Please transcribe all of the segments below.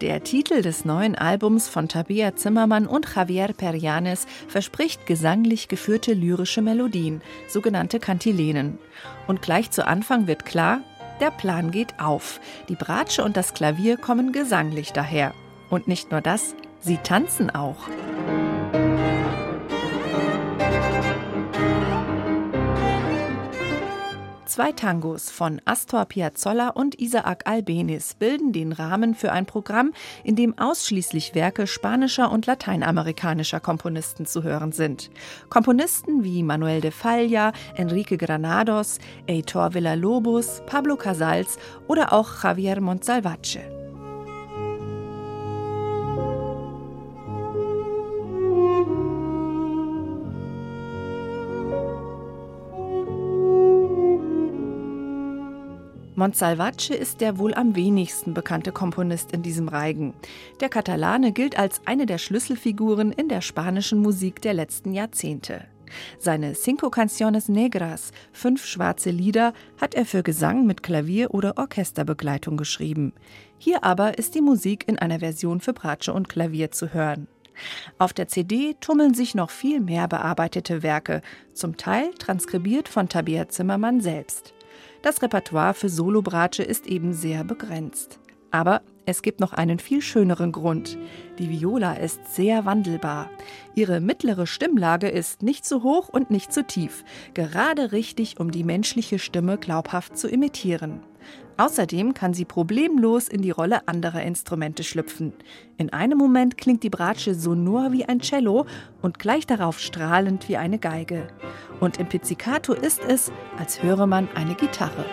Der Titel des neuen Albums von Tabea Zimmermann und Javier Perianes verspricht gesanglich geführte lyrische Melodien, sogenannte Kantilenen. Und gleich zu Anfang wird klar, der Plan geht auf. Die Bratsche und das Klavier kommen gesanglich daher. Und nicht nur das, sie tanzen auch. Zwei Tangos von Astor Piazzolla und Isaac Albeniz bilden den Rahmen für ein Programm, in dem ausschließlich Werke spanischer und lateinamerikanischer Komponisten zu hören sind. Komponisten wie Manuel de Falla, Enrique Granados, Heitor Villa-Lobos, Pablo Casals oder auch Javier Montsalvace. Montsalvace ist der wohl am wenigsten bekannte Komponist in diesem Reigen. Der Katalane gilt als eine der Schlüsselfiguren in der spanischen Musik der letzten Jahrzehnte. Seine Cinco Canciones Negras, fünf schwarze Lieder, hat er für Gesang mit Klavier- oder Orchesterbegleitung geschrieben. Hier aber ist die Musik in einer Version für Bratsche und Klavier zu hören. Auf der CD tummeln sich noch viel mehr bearbeitete Werke, zum Teil transkribiert von Tabea Zimmermann selbst. Das Repertoire für Solobratsche ist eben sehr begrenzt. Aber es gibt noch einen viel schöneren Grund. Die Viola ist sehr wandelbar. Ihre mittlere Stimmlage ist nicht zu hoch und nicht zu tief, gerade richtig, um die menschliche Stimme glaubhaft zu imitieren. Außerdem kann sie problemlos in die Rolle anderer Instrumente schlüpfen. In einem Moment klingt die Bratsche sonor wie ein Cello und gleich darauf strahlend wie eine Geige. Und im Pizzicato ist es, als höre man eine Gitarre.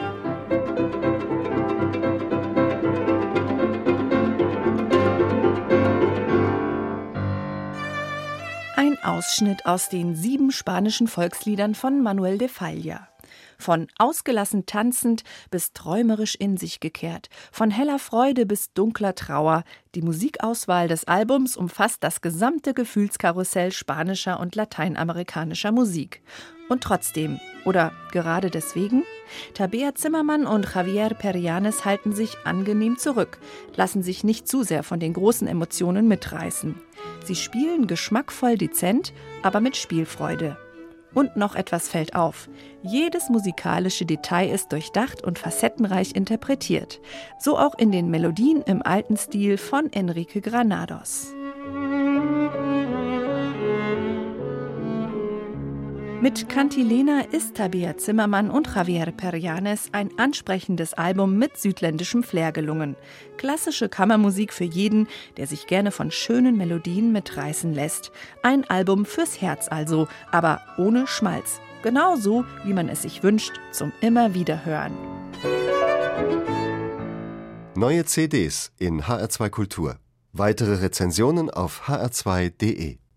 Ein Ausschnitt aus den sieben spanischen Volksliedern von Manuel de Falla. Von ausgelassen tanzend bis träumerisch in sich gekehrt, von heller Freude bis dunkler Trauer, die Musikauswahl des Albums umfasst das gesamte Gefühlskarussell spanischer und lateinamerikanischer Musik. Und trotzdem, oder gerade deswegen, Tabea Zimmermann und Javier Perianes halten sich angenehm zurück, lassen sich nicht zu sehr von den großen Emotionen mitreißen. Sie spielen geschmackvoll dezent, aber mit Spielfreude. Und noch etwas fällt auf. Jedes musikalische Detail ist durchdacht und facettenreich interpretiert. So auch in den Melodien im alten Stil von Enrique Granados. Mit Cantilena ist Tabea Zimmermann und Javier Perianes ein ansprechendes Album mit südländischem Flair gelungen. Klassische Kammermusik für jeden, der sich gerne von schönen Melodien mitreißen lässt. Ein Album fürs Herz also, aber ohne Schmalz. Genauso, wie man es sich wünscht, zum immer wieder hören. Neue CDs in HR2 Kultur. Weitere Rezensionen auf hr2.de